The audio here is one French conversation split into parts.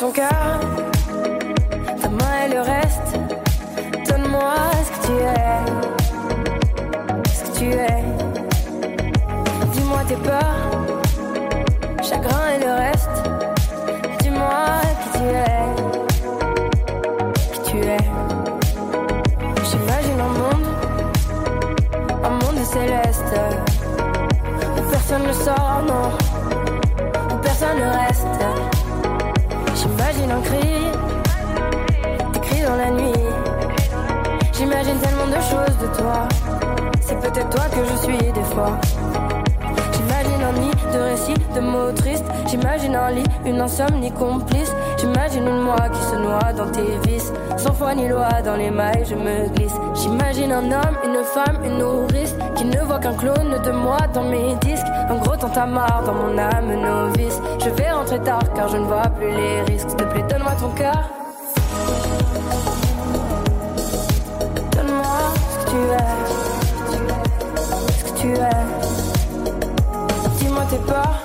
Ton cœur, toi. C'est peut-être toi que je suis des fois. J'imagine un nid de récits, de mots tristes. J'imagine un lit, une insomnie complice. J'imagine une moi qui se noie dans tes vices. Sans foi ni loi, dans les mailles, je me glisse. J'imagine un homme, une femme, une nourrice. Qui ne voit qu'un clone de moi dans mes disques. Un gros tantamar dans mon âme novice. Je vais rentrer tard car je ne vois plus les risques. S'il te plaît, donne-moi ton cœur. Tu es. Dis-moi tes peurs.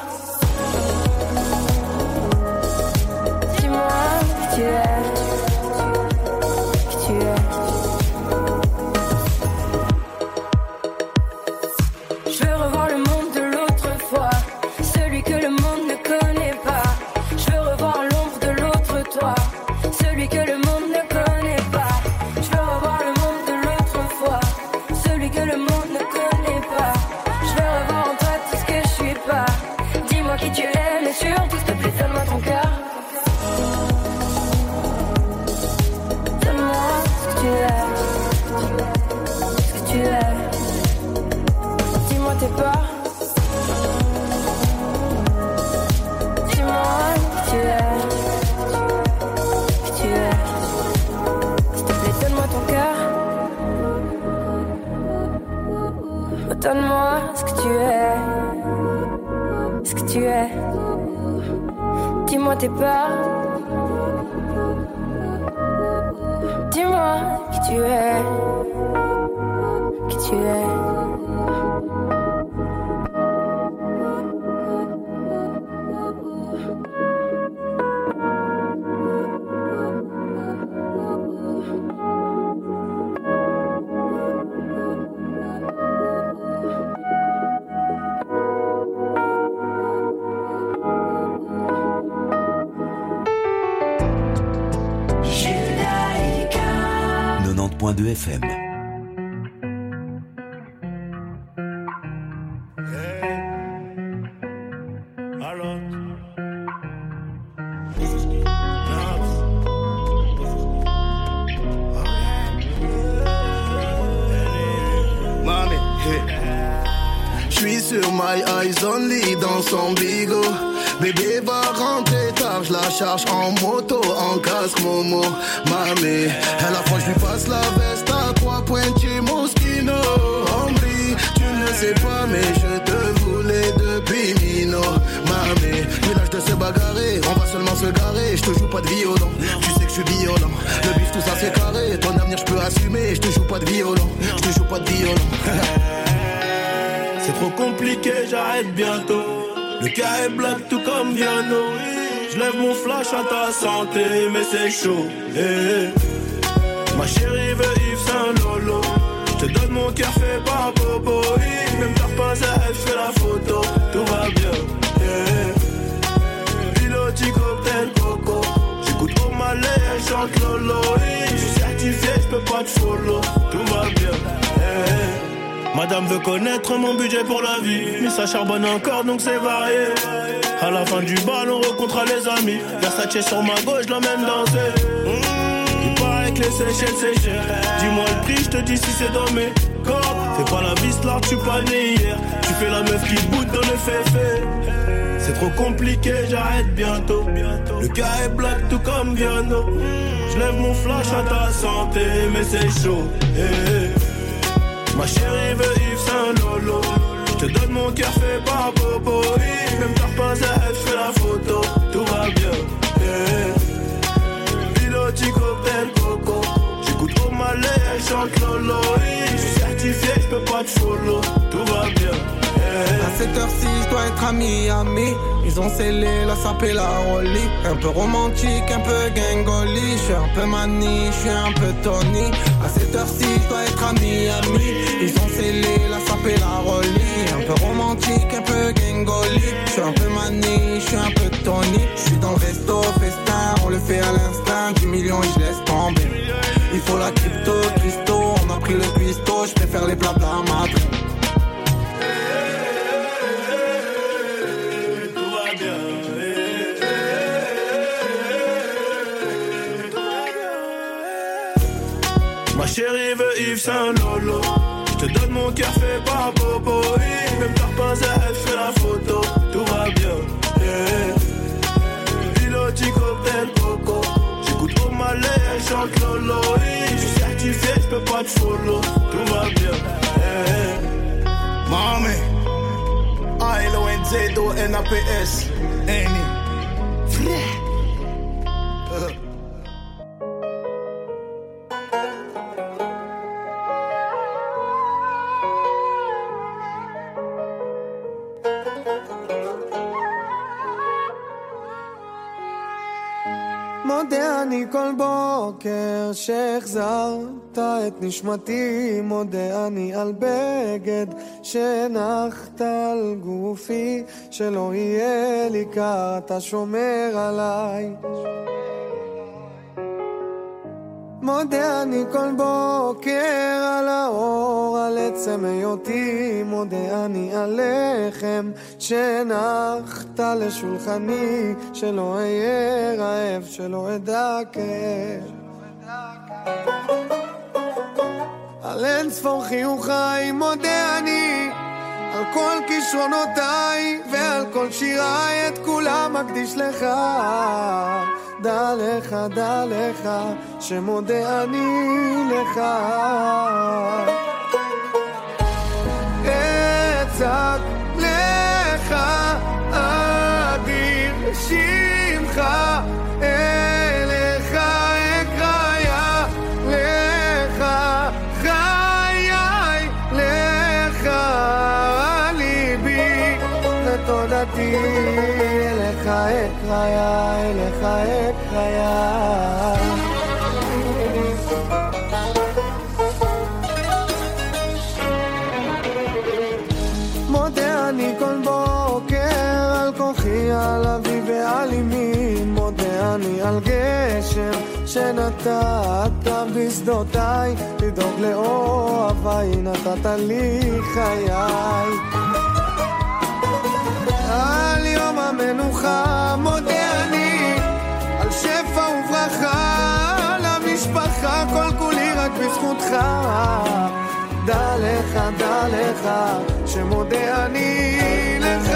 Sais mais je te voulais depuis Mino. Mamie, puis l'âge de se bagarrer, on va seulement se garer. Je te joue pas de violon, tu sais que je suis violent. Le bif, tout ça c'est carré, ton avenir je peux assumer. Je te joue pas de violon, je te joue pas de violon. C'est trop compliqué, j'arrête bientôt. Le cas est black tout comme Viano. Je lève mon flash à ta santé, mais c'est chaud. eh, eh. Ma chérie veut Yves Saint Lolo. Je te donne mon cœur fait Bobo. Même t'as pas elle fait la photo. Tout va bien. eh. Piloti cocktail coco. J'écoute au malais, chante Lolo. Je suis certifié, je peux pas te follow. Tout va bien. eh. Madame veut connaître mon budget pour la vie. Mais ça charbonne encore donc c'est varié. À la fin du bal, on rencontre les amis. Versace sur ma gauche, l'emmène danser. Mmh, il paraît que les Seychelles c'est cher. Dis-moi le prix, je te dis si c'est dans mes cordes. Fais pas la vis là, tu pas né hier. Tu fais la meuf qui boude dans le féfé. C'est trop compliqué, j'arrête bientôt. Le cas est black tout comme Viano. Je lève mon flash à ta santé, mais c'est chaud. eh, eh. Ma chérie veut Yves Saint Lolo. Je te donne mon cœur fait par Bobo. Même t'as pas elle fait la photo. Tout va bien. Yeah. Piloti cocktail coco. J'écoute au malais, chante Lolo. Certifié, je peux pas te follow. Tout va bien. Yeah. À cette heure-ci, je dois être à Miami. Ils ont scellé la sapé la rollie. Un peu romantique, un peu gangoli. Je suis un peu mani, je suis un peu Tony. À cette heure-ci, je dois être à Miami. Ils ont scellé la sapé la rollie. Un peu romantique, un peu gangoli. Je suis un peu mani, je suis un peu Tony. Je suis dans le resto, festin, on le fait à l'instinct. 10 millions et je laisse tomber. Il faut la crypto, a pris le cuistot, je préfère les plats Madrid. Ma chérie veut Yves Saint Lolo. Je te donne mon cœur fait par Bobo. Même t'as pas elle fait la photo. Tout va bien. Yeah. Piloti cocktail coco. J'écoute au malais, elle chante Lolo peux pas te follow, tout va bien. Hey. Mami, A-L-O-N-Z-O-N-A-P-S, Annie, frère. Nicole chers arts. את נשמתי, מודה אני על בגד שהנחת על גופי, שלא יהיה לי קר, אתה שומר עליי. מודה אני כל בוקר על האור, על עצם היותי, מודה אני על לחם שהנחת לשולחני, שלא אהיה רעב, שלא אדע כאב. על אין ספור חיוכיי מודה אני על כל כישרונותיי ועל כל שיריי את כולם אקדיש לך דע לך, דע לך, שמודה אני לך. אצעק ותודתי. אקריה, אליך אקריה. מודה אני כל בוקר על כוחי, על אבי ועל אמי, מודה אני על גשם שנתת בשדותיי, לדאוג לאוהביי, נתת לי חיי. על יום המנוחה מודה אני, על שפע וברכה, למשפחה כל כולי רק בזכותך. דע לך, דע לך, שמודה אני לך.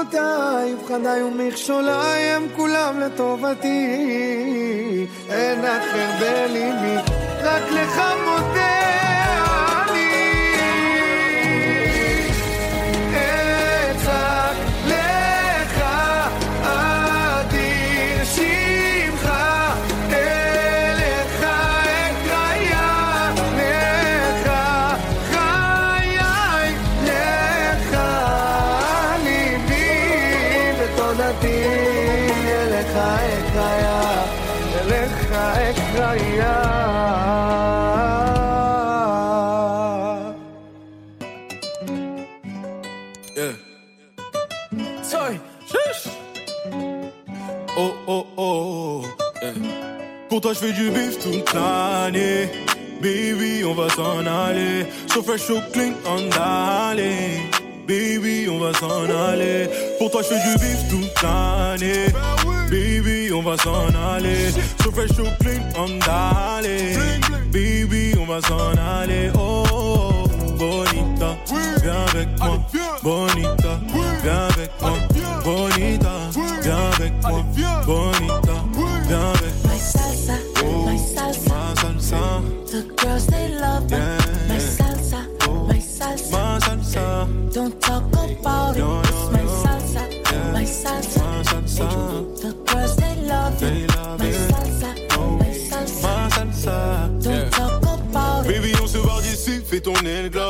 אכזבותיי, פחדיי ומכשוליי הם כולם לטובתי. אין אחר בליבי, רק לך מודה Pour toi, je fais du bif toute l'année. Baby, on va s'en aller. So fresh, so clean, on d'aller. Baby, on va s'en aller. Pour toi, je fais du bif toute l'année. Baby, on va s'en aller. So fresh, so clean, on d'aller. Baby, on va s'en aller. Oh, oh, bonita, viens avec moi. Bonita, viens avec moi. Bonita, viens avec moi. Bonita, viens avec moi. My salsa, oh, my salsa, my salsa. The girls they love my d'ici, fais tourner le globe.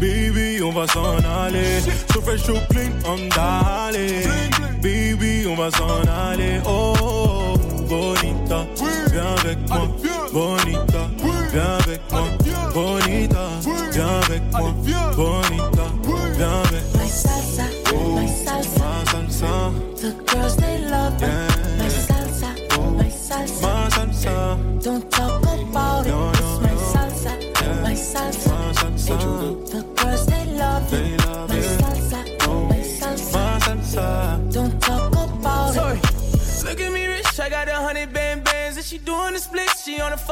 Baby, on va s'en aller. Fresh, so clean, on d'aller. Baby, on va s'en aller. Oh, oh, bonita, viens avec moi. Bonita, viens avec moi. Bonita, viens avec moi. Bonita, viens avec My salsa, my salsa. ma salsa. The girls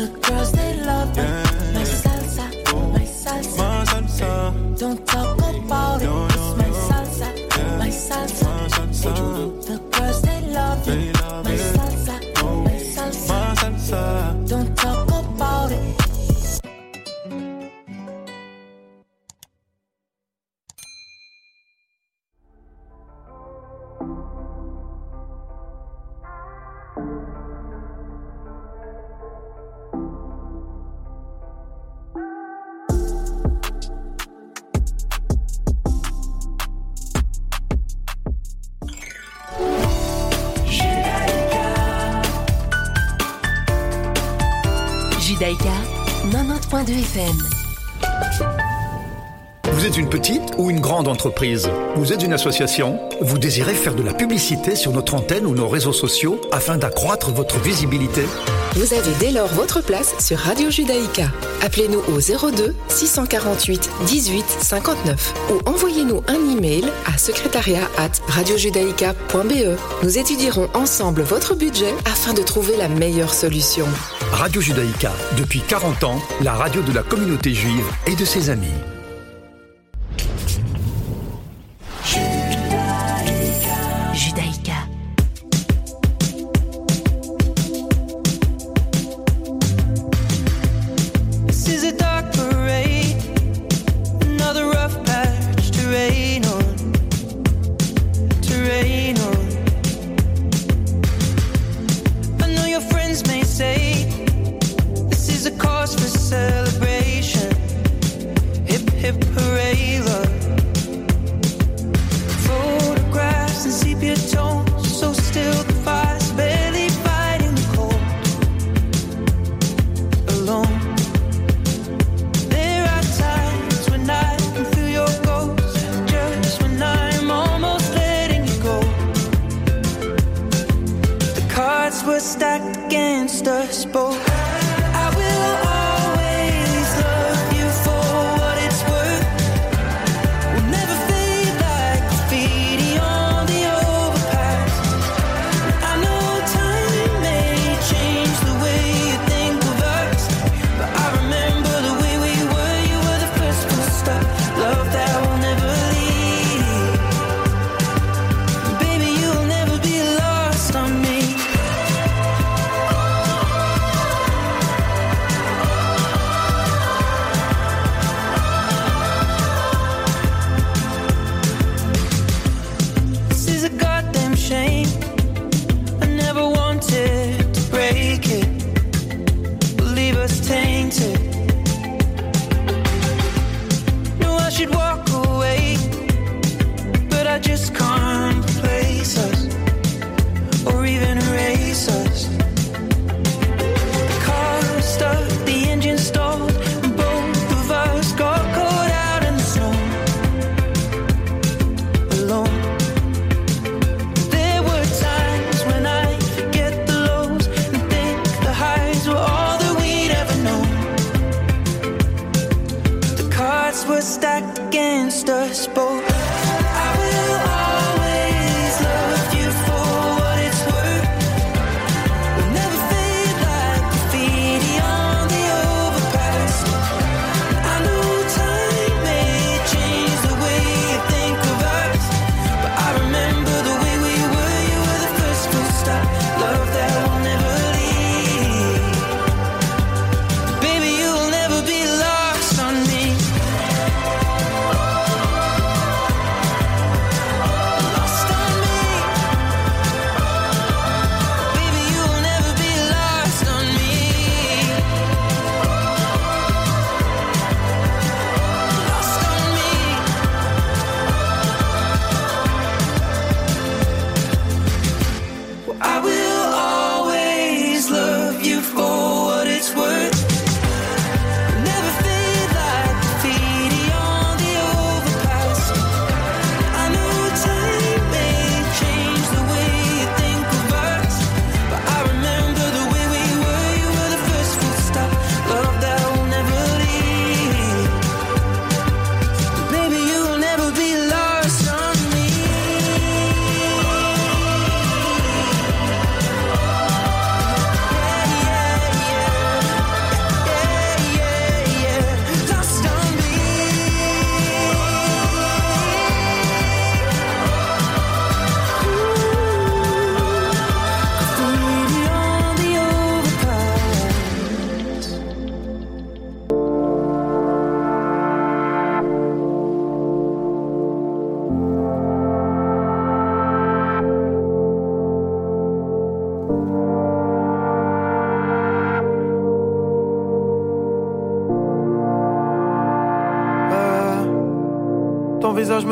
The girls they love. Yeah. 90.2 FM. Vous êtes une petite ou une grande entreprise? Vous êtes une association? Vous désirez faire de la publicité sur notre antenne ou nos réseaux sociaux afin d'accroître votre visibilité? Vous avez dès lors votre place sur Radio Judaïka. Appelez-nous au 02 648 18 59 ou envoyez-nous un email à secrétariat at radiojudaïka.be. Nous étudierons ensemble votre budget afin de trouver la meilleure solution. Radio Judaïka, depuis 40 ans, la radio de la communauté juive et de ses amis.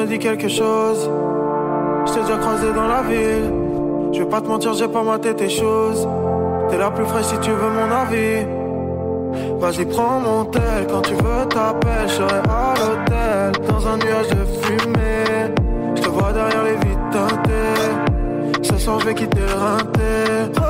dit quelque chose. Je t'ai déjà croisé dans la ville. Je vais pas te mentir, j'ai pas maté tes choses. T'es la plus fraîche si tu veux mon avis. Vas-y, prends mon tel. Quand tu veux, t'appelles. Je serai à l'hôtel. Dans un nuage de fumée. Je te vois derrière les vitres teintées. Ce soir, je vais quitter le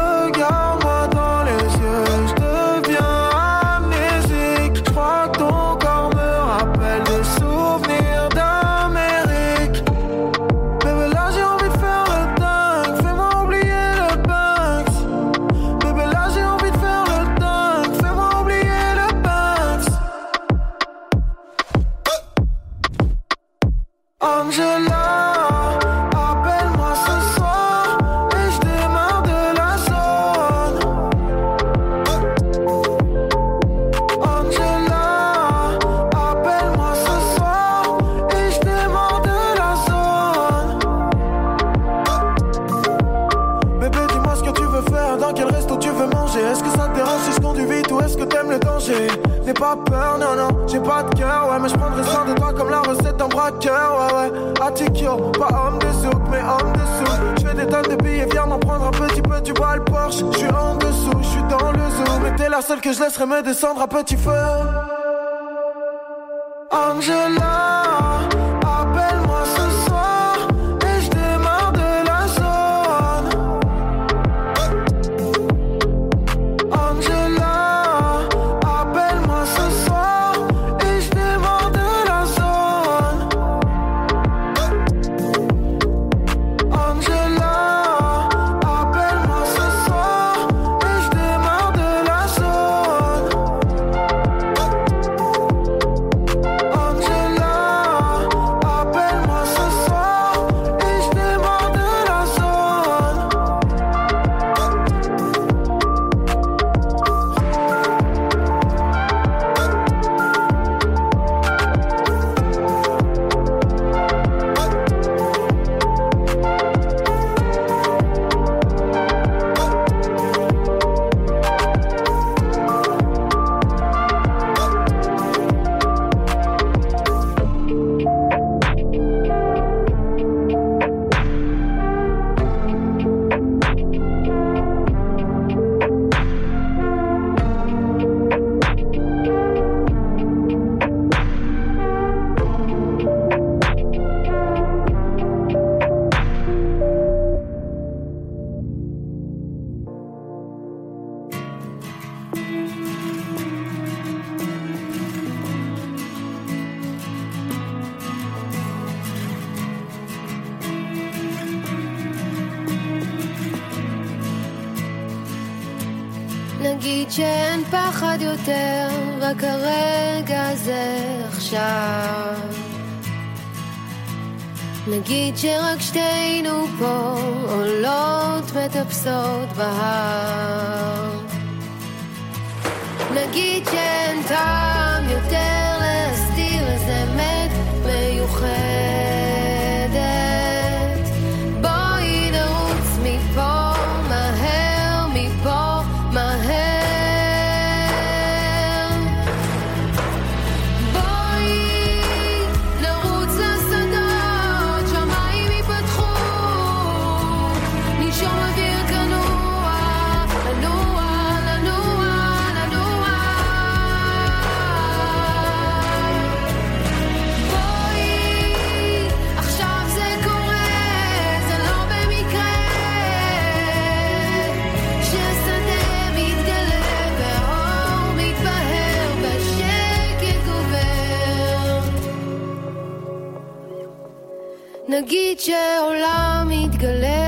Pas homme de souk, mais homme de souk. Je fais des tonnes de billets, viens m'en prendre un petit peu, tu vois le Porsche. Je suis en dessous, je suis dans le zoo. Mais t'es la seule que je laisserai me descendre à petit feu. Angela. קפסות בהר. נגיד שאין טעם יותר נגיד שהעולם יתגלה.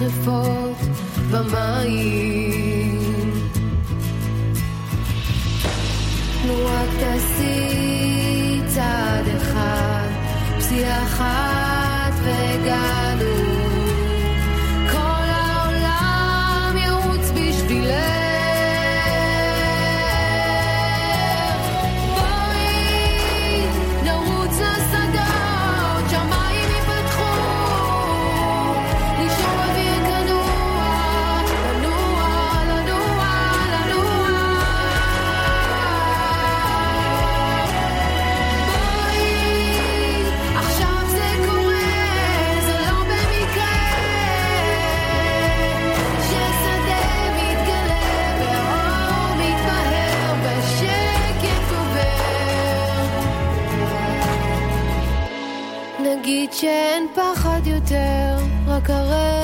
gevolgd van mij. caresse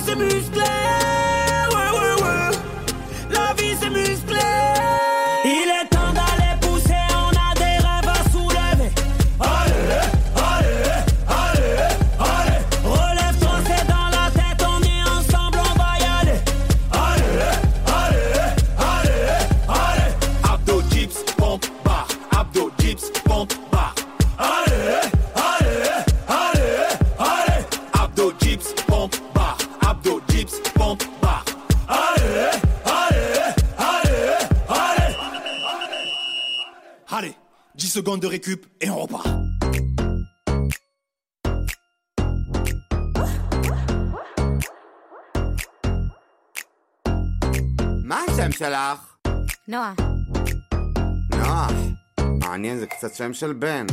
s'amuse plein récup et on repart. מה השם שלך? נועה. נועה. מעניין, זה קצת שם של בן.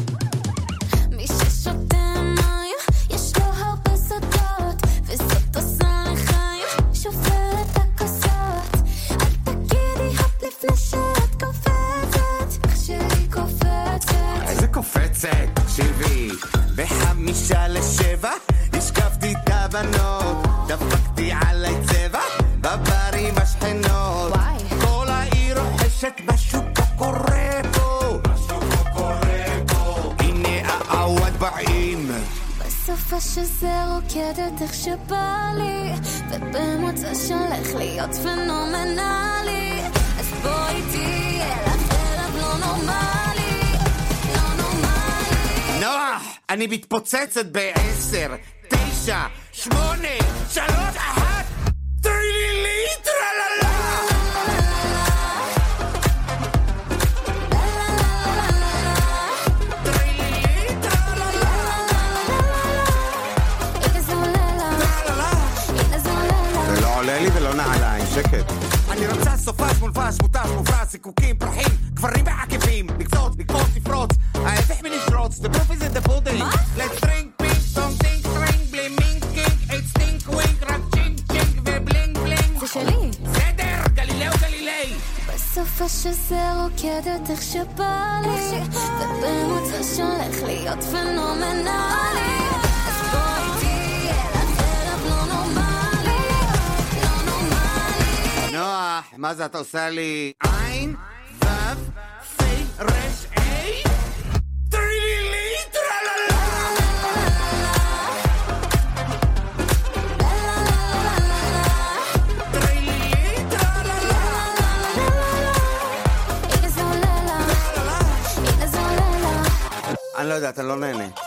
להיות פנומנלי, אז בוא איתי לא לא אני מתפוצצת בעשר, תשע, שקט. אני רצה סופש מולבש, מותש, מופרס, זיקוקים, פרחים, גברים ועקבים, לקצוץ, לקפוץ, לפרוץ, ההפך מלשרוץ, the proof is in the pudding. מה? let's drink, פינק, סטום, טינק, סטרינג, בלי מינק, קינק, אית סטינק, ווינק, רק צ'ינק, צ'ינק ובלינג, בלינג. זה שלי. בסדר, גלילאו גלילי. בסוף השזה רוקדת איך שבא לי, ובמוצא שהולך להיות פנומנלי. אז בוא איתי מה זה, אתה עושה לי... עין, וו, פי, רש, איי? טרילילי, טרללה! אני לא יודע, אתה לא נהנה.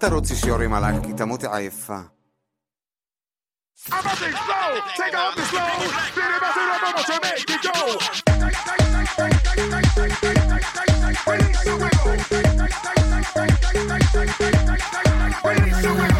תרוצי שיורים עלייך, כי תמותי עייפה. I'm a big flow, take off the slow, did it better than mama to make me go. Release the wiggle, release the wiggle.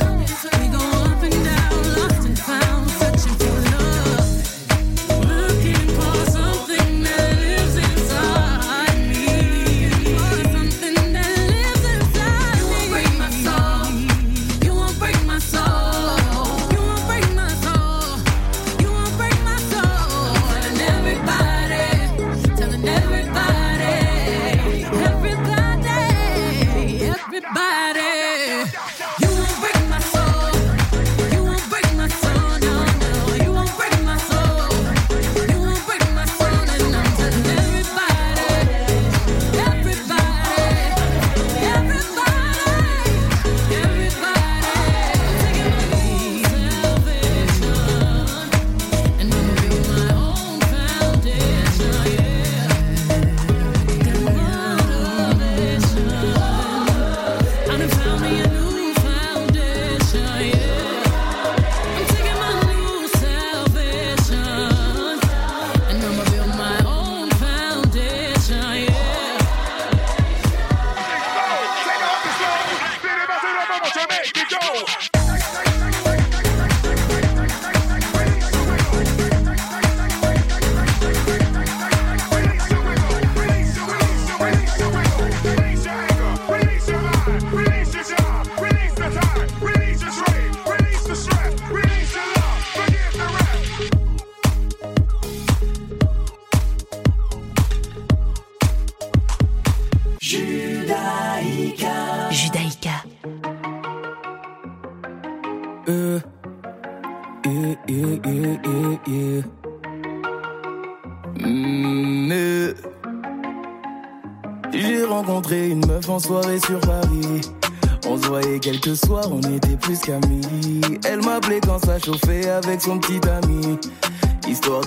soirée sur Paris. On se voyait quelques soirs, on était plus qu'amis. Elle m'appelait quand ça chauffait avec son petit ami.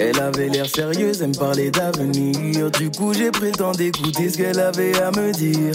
Elle avait l'air sérieuse, elle me parlait d'avenir. Du coup, j'ai temps d'écouter ce qu'elle avait à me dire.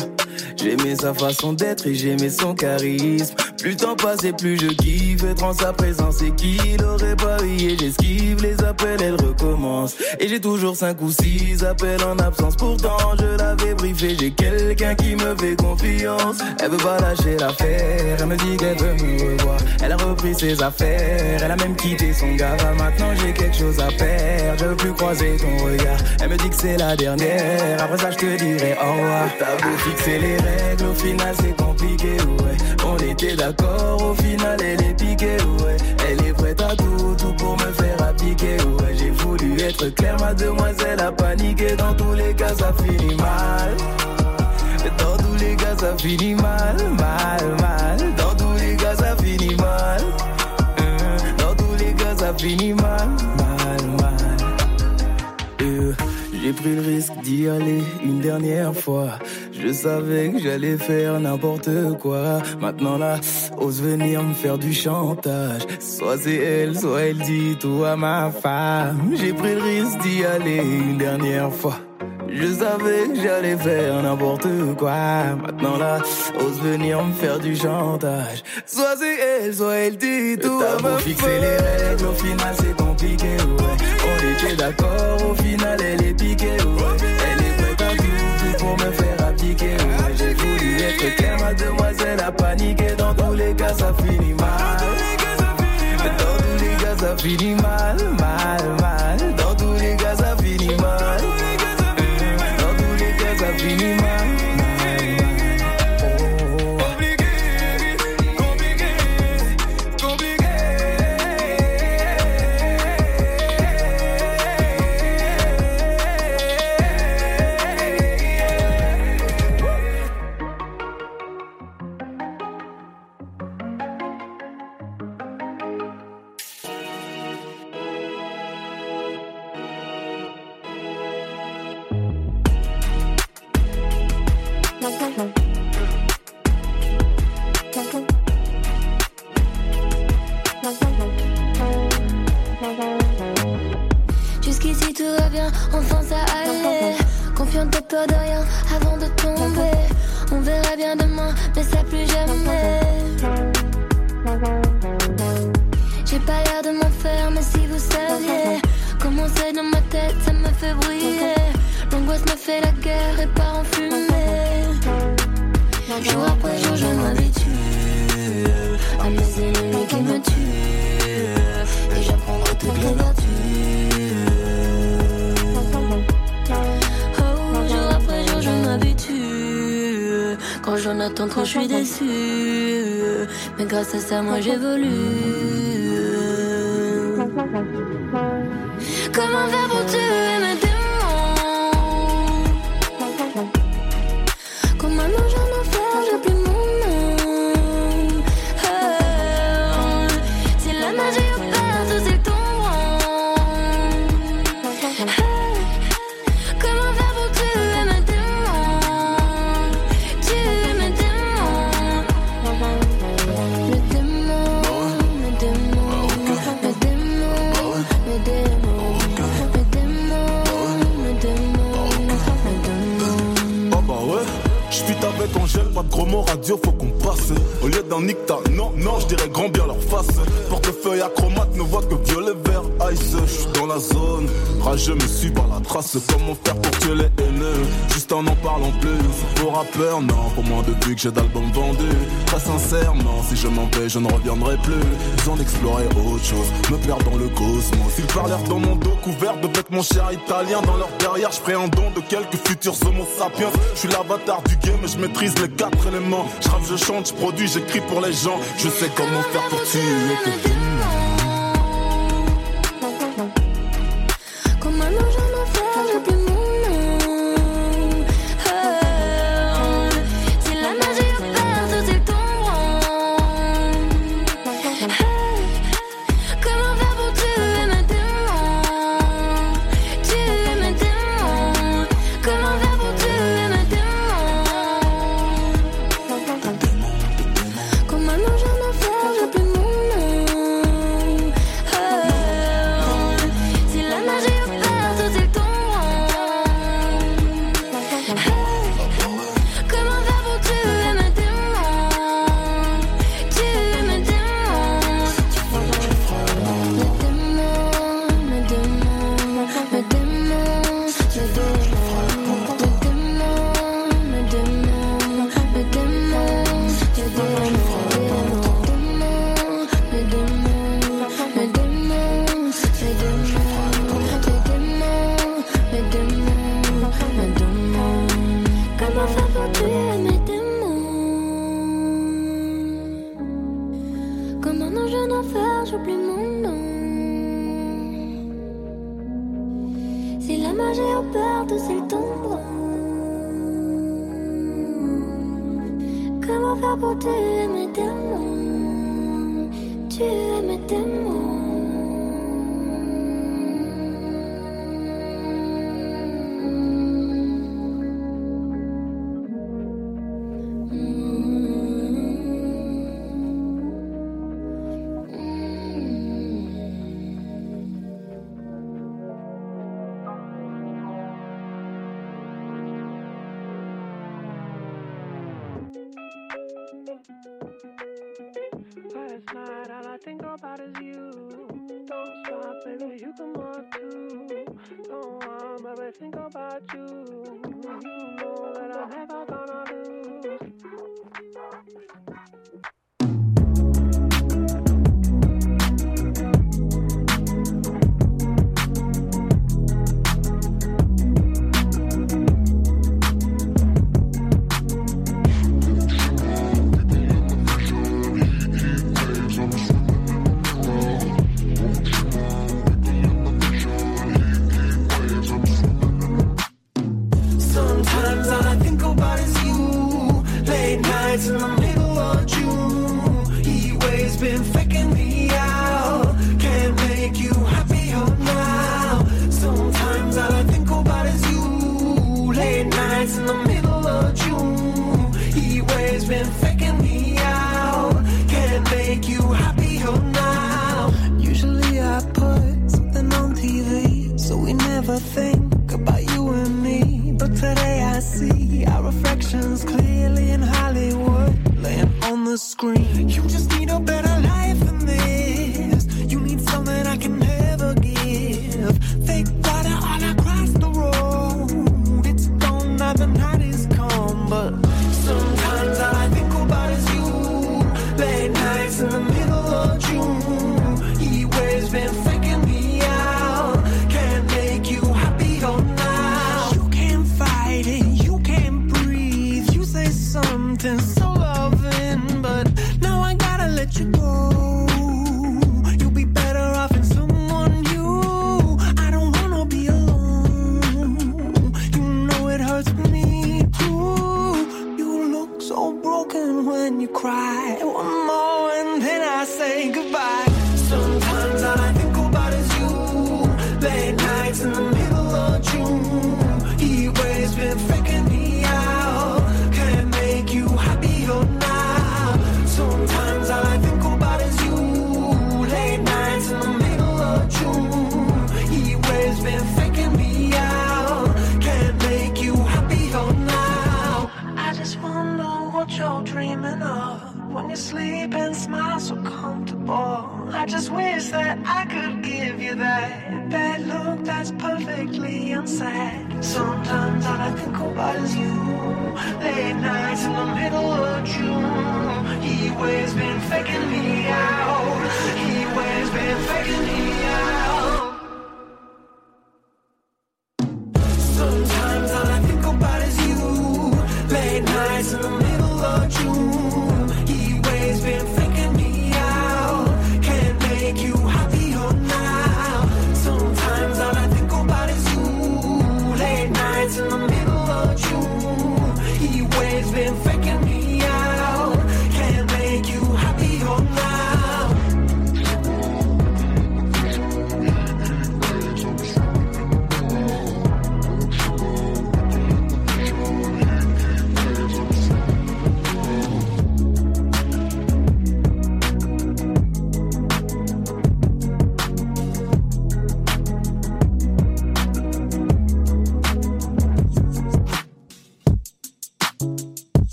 J'aimais sa façon d'être et j'aimais son charisme. Plus le temps passait, plus je kiffe. Être en sa présence et qu'il aurait pas et j'esquive les appels, elle recommence. Et j'ai toujours cinq ou six appels en absence. Pourtant, je l'avais briefé, j'ai quelqu'un qui me fait confiance. Elle veut pas lâcher l'affaire, elle me dit qu'elle veut me revoir. Elle a repris ses affaires, elle a même quitté son gars. Maintenant, j'ai quelque chose à faire, je veux plus croiser ton regard. Elle me dit que c'est la dernière, après ça, je te dirai au revoir. T'as beau fixer les règles, au final, c'est compliqué, ouais. On était d'accord, au final, elle est piquée, ouais. Elle est prête à tout, tout pour me faire appliquer, ouais. J'ai voulu être clair, mademoiselle a paniqué. Dans tous les cas, ça finit mal. Dans tous les cas, ça finit mal, mal, mal. Dans tous les cas, ça finit mal. Dans tous les cas, ça finit mal, J'ai pris le risque d'y aller une dernière fois. Je savais que j'allais faire n'importe quoi. Maintenant là, ose venir me faire du chantage. Soit c'est elle, soit elle dit tout à ma femme. J'ai pris le risque d'y aller une dernière fois. Je savais que j'allais faire n'importe quoi. Maintenant là, ose venir me faire du chantage. Soit c'est elle, soit elle dit tout à ma fixer les règles, au final c'est compliqué, ouais. On était d'accord, au final elle est piquée, ouais. Elle est prête à tout, tout pour me faire appliquer, ouais. J'ai voulu être clair, mademoiselle a paniqué. Dans tous les cas, ça finit mal. Dans tous les cas, ça finit mal, mal, mal. Grâce ça, moi j'évolue. Comment faire Si je m'en vais je ne reviendrai plus. J'en explorer autre chose. Me perdre dans le cosmos. Ils parlèrent dans mon dos couvert de bêtes mon cher italien Dans leur derrière je un don de quelques futurs homo sapiens. Je suis l'avatar du game je maîtrise les quatre éléments. Je je chante, je produis, j'écris pour les gens. Je sais comment faire pour tuer tes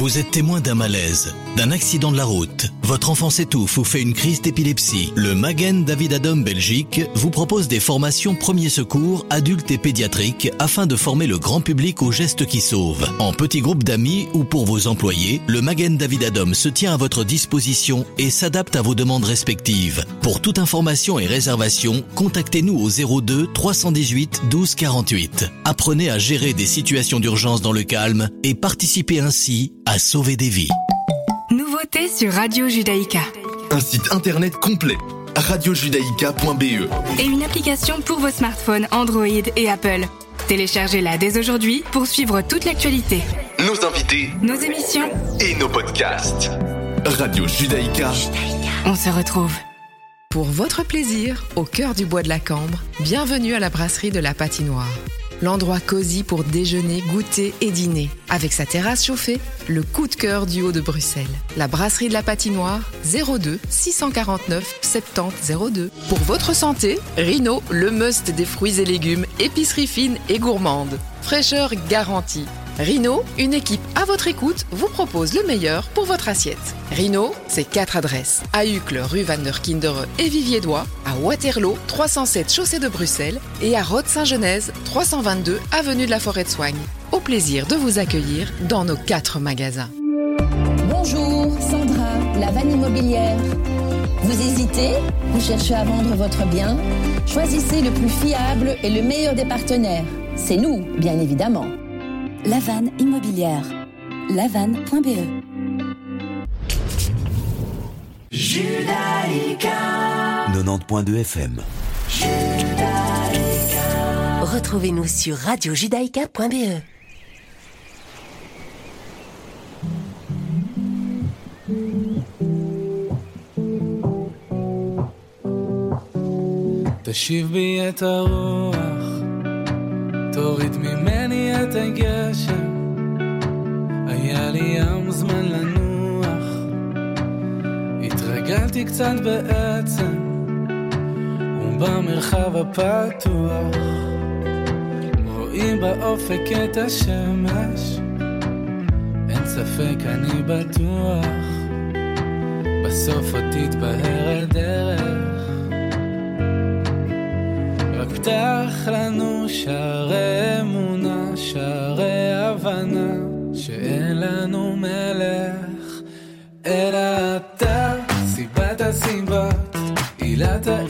Vous êtes témoin d'un malaise, d'un accident de la route. Votre enfant s'étouffe ou fait une crise d'épilepsie. Le Magen David Adam Belgique vous propose des formations premiers secours adultes et pédiatriques afin de former le grand public aux gestes qui sauvent. En petits groupes d'amis ou pour vos employés, le Magen David Adam se tient à votre disposition et s'adapte à vos demandes respectives. Pour toute information et réservation, contactez-nous au 02 318 12 48. Apprenez à gérer des situations d'urgence dans le calme et participez ainsi à sauver des vies. Nouveauté sur Radio Judaïka. Un site internet complet. radiojudaïka.be Et une application pour vos smartphones Android et Apple. Téléchargez-la dès aujourd'hui pour suivre toute l'actualité. Nos invités Nos émissions. et nos podcasts. Radio Judaïka. On se retrouve. Pour votre plaisir, au cœur du bois de la Cambre, bienvenue à la brasserie de la Patinoire. L'endroit cosy pour déjeuner, goûter et dîner. Avec sa terrasse chauffée, le coup de cœur du haut de Bruxelles. La brasserie de la Patinoire, 02 649 70 02. Pour votre santé, Rino, le must des fruits et légumes, épicerie fine et gourmande. Fraîcheur garantie. Rino, une équipe à votre écoute, vous propose le meilleur pour votre assiette. Rino, c'est quatre adresses. À Uccle, rue Van der Kindere et Vivier-Dois, à Waterloo, 307 chaussée de Bruxelles et à Rode-Saint-Genèse, 322 avenue de la Forêt de Soigne. Au plaisir de vous accueillir dans nos quatre magasins. Bonjour, Sandra, la vanne immobilière. Vous hésitez Vous cherchez à vendre votre bien Choisissez le plus fiable et le meilleur des partenaires. C'est nous, bien évidemment. La vanne immobilière. lavanne.be Judaïka 90.2 FM. Retrouvez-nous sur radiojudaïka.be. תשיב בי את הרוח, תוריד ממני את הגשם. היה לי ים זמן לנוח, התרגלתי קצת בעצם, ובמרחב הפתוח, רואים באופק את השמש, אין ספק אני בטוח, בסוף עוד תתבהר הדרך. רק פתח לנו שערי אמונה, שערי הבנה, שאין לנו מלך, אלא אתה, סיבת הסיבות, עילת העילות,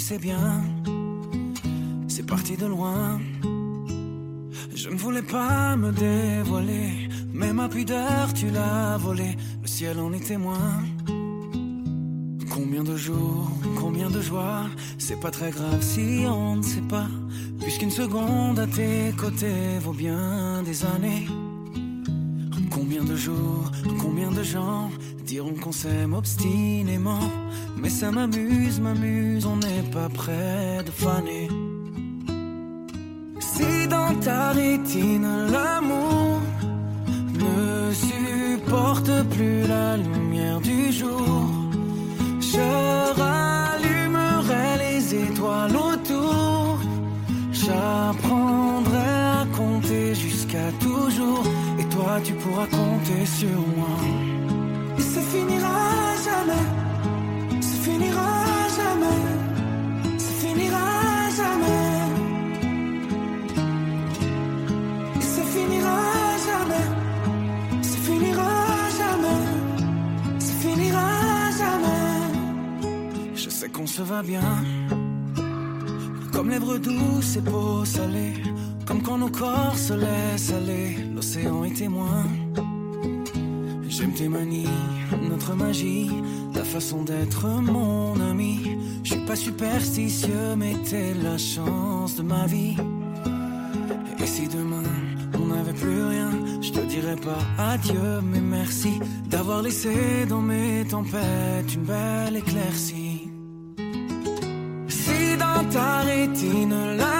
connaissaient bien. C'est parti de loin. Je ne voulais pas me dévoiler, mais ma pudeur tu l'as volée. Le ciel en est témoin. Combien de jours, combien de joies, c'est pas très grave si on ne sait pas. Puisqu'une seconde à tes côtés vaut bien des années. Combien de jours, combien de gens diront qu'on s'aime obstinément. Mais ça m'amuse, m'amuse, on n'est pas près de faner. Si dans ta rétine l'amour ne supporte plus la lumière du jour, je rallumerai les étoiles autour. J'apprendrai à compter jusqu'à toujours. Toi, tu pourras compter sur moi. Et ça finira jamais. Ça finira jamais. Ça finira jamais. Et ça finira jamais. Ça finira jamais. Ça finira jamais. Je sais qu'on se va bien. Comme lèvres douces et peau salée. Comme quand nos corps se laissent aller. L'océan est témoin. J'aime tes manies, notre magie, ta façon d'être mon ami. Je suis pas superstitieux, mais t'es la chance de ma vie. Et si demain on n'avait plus rien, je te dirais pas adieu, mais merci d'avoir laissé dans mes tempêtes une belle éclaircie. Si dans ta rétine l'amour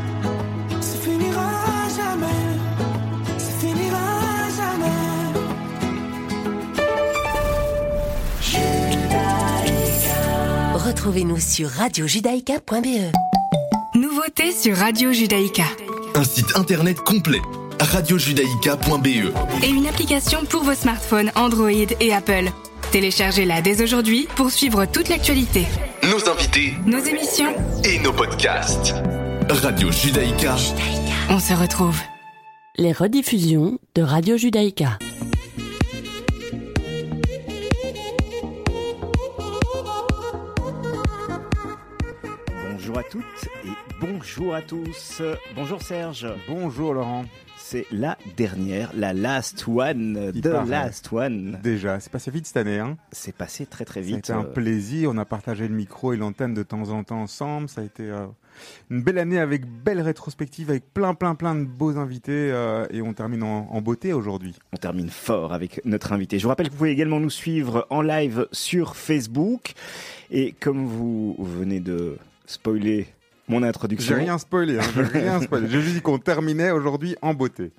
Retrouvez-nous sur radiojudaïka.be. Nouveauté sur Radio Judaïka. Un site internet complet. radiojudaïka.be Et une application pour vos smartphones Android et Apple. Téléchargez-la dès aujourd'hui pour suivre toute l'actualité. Nos invités Nos émissions, et nos podcasts. Radio Judaïka. on se retrouve. Les rediffusions de Radio Judaïka. Toutes et bonjour à tous. Bonjour Serge. Bonjour Laurent. C'est la dernière, la last one, Il the paraît. last one. Déjà, c'est passé vite cette année. Hein C'est passé très très vite. C'était un euh, plaisir. On a partagé le micro et l'antenne de temps en temps ensemble. Ça a été euh, une belle année avec belle rétrospective, avec plein plein plein de beaux invités. euh, et on termine en, en beauté aujourd'hui. On termine fort avec notre invité. Je vous rappelle que vous pouvez également nous suivre en live sur Facebook. Et comme vous venez de spoiler mon introduction. J'ai rien spoilé. Hein, j'ai rien spoilé. J'ai juste dit qu'on terminait aujourd'hui en beauté.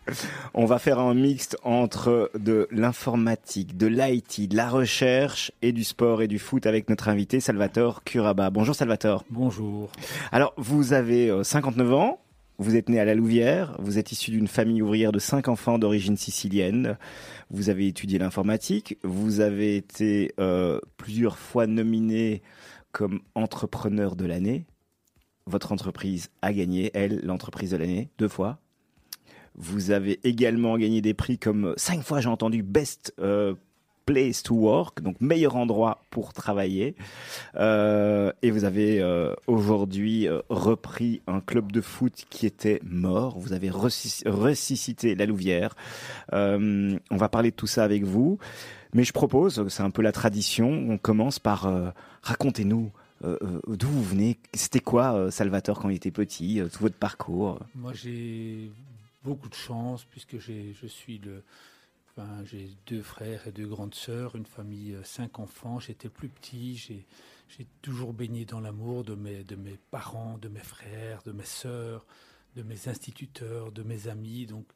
On va faire un mixte entre de l'informatique, de l'IT, de la recherche et du sport et du foot avec notre invité Salvatore Curaba. Bonjour Salvatore. Bonjour. Alors, vous avez euh, 59 ans, vous êtes né à la Louvière, vous êtes issu d'une famille ouvrière de cinq enfants d'origine sicilienne, vous avez étudié l'informatique, vous avez été euh, plusieurs fois nominé comme entrepreneur de l'année. Votre entreprise a gagné, elle, l'entreprise de l'année, deux fois. Vous avez également gagné des prix comme cinq fois, j'ai entendu, Best euh, Place to Work, donc meilleur endroit pour travailler. Euh, et vous avez euh, aujourd'hui repris un club de foot qui était mort. Vous avez ressus- ressuscité la Louvière. On va parler de tout ça avec vous. Mais je propose, c'est un peu la tradition, on commence par euh, racontez-nous euh, euh, d'où vous venez. C'était quoi Salvatore quand il était petit, tout votre parcours? Moi, j'ai beaucoup de chance puisque j'ai, je suis le. J'ai deux frères et deux grandes sœurs, une famille, cinq enfants. J'étais plus petit, j'ai, toujours baigné dans l'amour de mes, de mes parents, de mes frères, de mes sœurs, de mes instituteurs, de mes amis. Donc,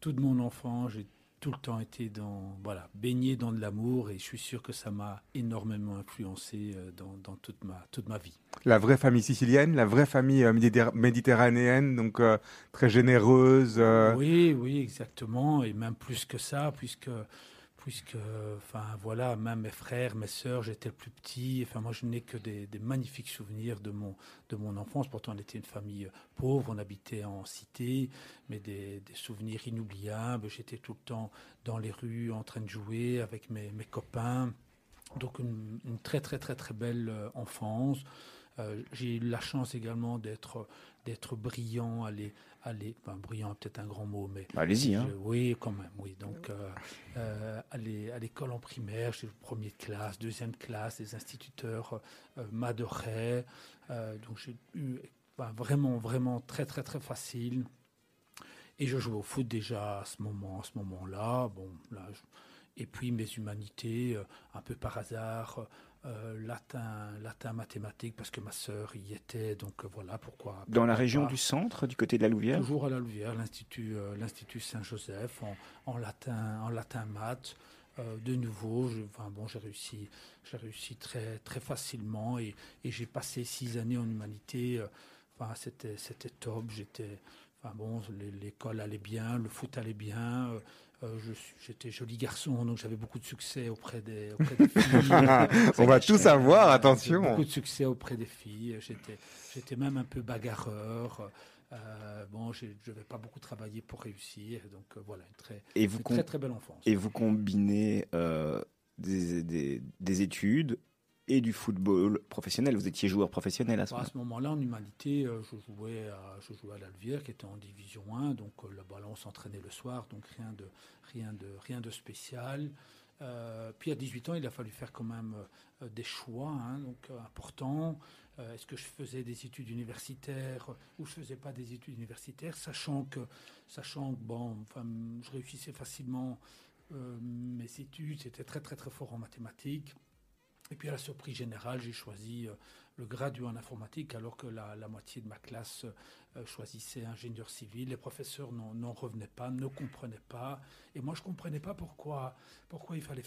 toute mon enfant, j'ai tout le temps été dans, voilà, baigné dans de l'amour et je suis sûr que ça m'a énormément influencé euh, dans, dans toute, ma, toute ma vie. La vraie famille sicilienne, la vraie famille euh, méditer- méditerranéenne, donc euh, très généreuse. euh, Oui, oui, exactement, et même plus que ça, puisque, puisque, enfin voilà, même mes frères, mes sœurs, j'étais le plus petit. Enfin, moi, je n'ai que des, magnifiques souvenirs de mon, de mon enfance. Pourtant, on était une famille pauvre, on habitait en cité, mais des, des souvenirs inoubliables. J'étais tout le temps dans les rues en train de jouer avec mes, mes copains. Donc, une, une très, très, très, très belle euh, enfance. Euh, j'ai eu la chance également d'être d'être brillant, aller, aller, enfin, brillant peut-être un grand mot, mais Allez-y, hein. oui, quand même, oui. Donc, euh, euh, aller à l'école en primaire, j'ai eu première classe, deuxième classe, les instituteurs euh, m'adoraient. Donc, j'ai eu vraiment, vraiment très, très, très facile. Et je jouais au foot déjà à ce moment, à ce moment-là. Bon, là, je- et puis mes humanités, un peu par hasard, euh, latin, latin, mathématiques, parce que ma sœur y était. Donc euh, voilà pourquoi. Dans la région du centre, du côté de la Louvière Toujours à la Louvière, l'Institut euh, l'Institut Saint-Joseph, en, en latin, en latin maths. Euh, de nouveau, je- enfin, bon, j'ai réussi, j'ai réussi très, très facilement et, et j'ai passé six années en humanité. euh, Enfin, c'était, c'était top. J'étais, enfin bon, l'é- l'école allait bien, le foot allait bien. euh, euh, j'étais joli garçon, donc j'avais beaucoup de succès auprès des, auprès des filles. On va tout savoir, attention. Beaucoup de succès auprès des filles. J'étais, même un peu bagarreur. Euh, bon, je n'avais pas beaucoup travaillé pour réussir. Donc euh, voilà, une très, Et vous une com- très très belle enfance. Et vous combinez des, des- des études et du football professionnel. Vous étiez joueur professionnel à ce Bah, à ce moment-là, en humanité, euh, je jouais à, je jouais à l'Alvière, qui était en division 1. Donc euh, là-bas, là, on s'entraînait le soir, donc rien de, rien de, rien de spécial. Euh, puis à 18 ans, il a fallu faire quand même euh, des choix hein, donc, euh, importants. Est-ce que je faisais des études universitaires ou je faisais pas des études universitaires, sachant que, sachant que bon, enfin, je réussissais facilement mes études, c'était très très très fort en mathématiques. Et puis à la surprise générale, j'ai choisi euh, le graduat en informatique alors que la, moitié de ma classe euh, choisissait ingénieur civil. Les professeurs n'en n'en revenaient pas, ne comprenaient pas. Et moi, je ne comprenais pas pourquoi, pourquoi il fallait